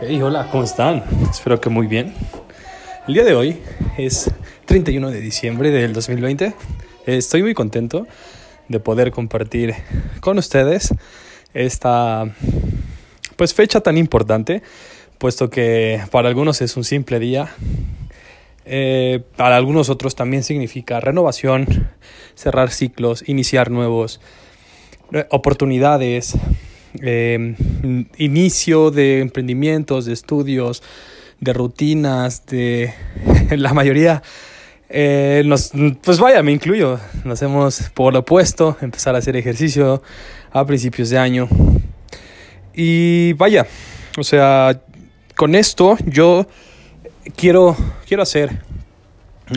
Hey, hola, ¿cómo están? Espero que muy bien. El día de hoy es 31 de diciembre del 2020. Estoy muy contento de poder compartir con ustedes esta pues fecha tan importante, puesto que para algunos es un simple día, eh, para algunos otros también significa renovación, cerrar ciclos, iniciar nuevos eh, oportunidades, eh, inicio de emprendimientos, de estudios, de rutinas, de la mayoría, eh, nos, pues vaya, me incluyo, nos hemos por lo opuesto empezar a hacer ejercicio a principios de año. Y vaya, o sea, con esto yo quiero, quiero hacer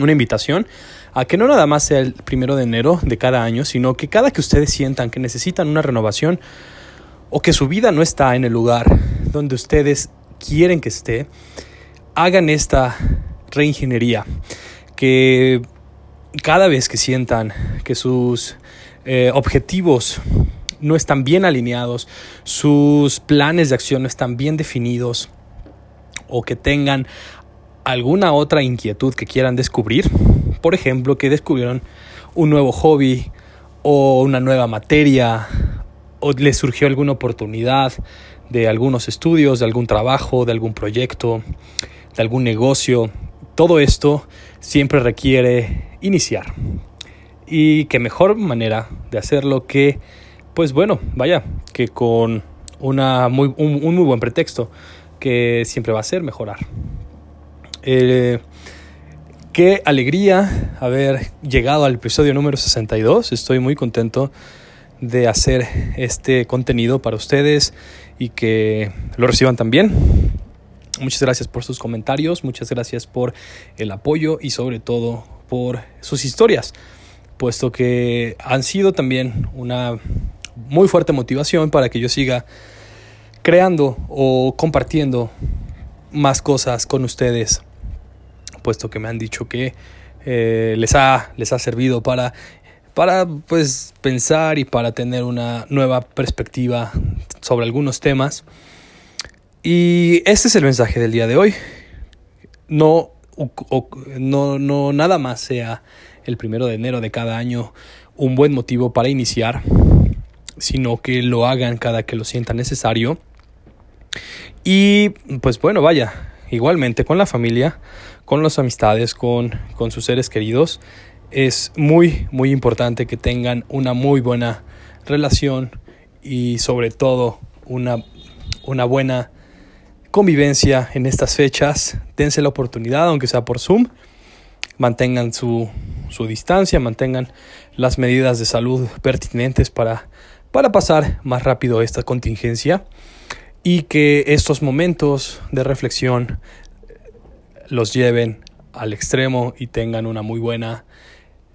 una invitación a que no nada más sea el primero de enero de cada año, sino que cada que ustedes sientan que necesitan una renovación, o que su vida no está en el lugar donde ustedes quieren que esté, hagan esta reingeniería. Que cada vez que sientan que sus eh, objetivos no están bien alineados, sus planes de acción no están bien definidos o que tengan alguna otra inquietud que quieran descubrir, por ejemplo, que descubrieron un nuevo hobby o una nueva materia o les surgió alguna oportunidad de algunos estudios, de algún trabajo, de algún proyecto, de algún negocio. Todo esto siempre requiere iniciar. Y qué mejor manera de hacerlo que, pues bueno, vaya, que con una muy, un, muy buen pretexto que siempre va a ser mejorar. Eh, qué alegría haber llegado al episodio número 62. Estoy muy contento de hacer este contenido para ustedes y que lo reciban también. Muchas gracias por sus comentarios, muchas gracias por el apoyo y sobre todo por sus historias, puesto que han sido también una muy fuerte motivación para que yo siga creando o compartiendo más cosas con ustedes, puesto que me han dicho que eh, les, ha, les ha servido para para pues pensar y para tener una nueva perspectiva sobre algunos temas. Y este es el mensaje del día de hoy. No, no, no nada más sea el primero de enero de cada año un buen motivo para iniciar, sino que lo hagan cada que lo sientan necesario. Y pues bueno, vaya, igualmente con la familia, con las amistades, con, con sus seres queridos, es muy, muy importante que tengan una muy buena relación y sobre todo una, una buena convivencia en estas fechas. Dense la oportunidad, aunque sea por Zoom. Mantengan su, su distancia, mantengan las medidas de salud pertinentes para, para pasar más rápido esta contingencia y que estos momentos de reflexión los lleven al extremo y tengan una muy buena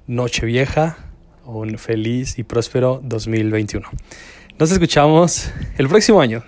Nochevieja, un feliz y próspero 2021. Nos escuchamos el próximo año.